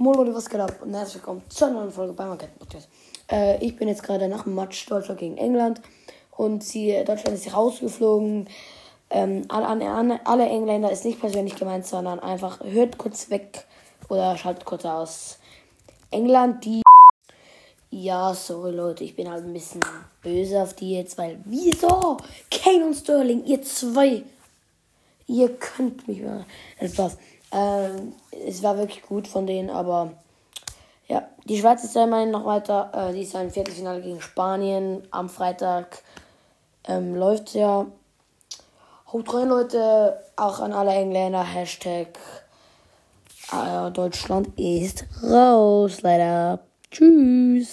Moin Leute, was geht ab? Und herzlich willkommen zur neuen Folge bei Market Podcast. Äh, ich bin jetzt gerade nach dem Match Deutschland gegen England und sie, Deutschland ist rausgeflogen. Ähm, alle, alle Engländer ist nicht persönlich gemeint, sondern einfach hört kurz weg oder schaltet kurz aus. England, die. Ja, sorry Leute, ich bin halt ein bisschen böse auf die jetzt, weil wieso? Kane und Sterling, ihr zwei. Ihr könnt mich mal. Spaß. Ähm, es war wirklich gut von denen, aber ja, die Schweiz ist ja immerhin noch weiter. Äh, die ist ja im Viertelfinale gegen Spanien am Freitag. Ähm, läuft ja. Haut rein, Leute. Auch an alle Engländer. Hashtag äh, Deutschland ist raus, leider. Tschüss.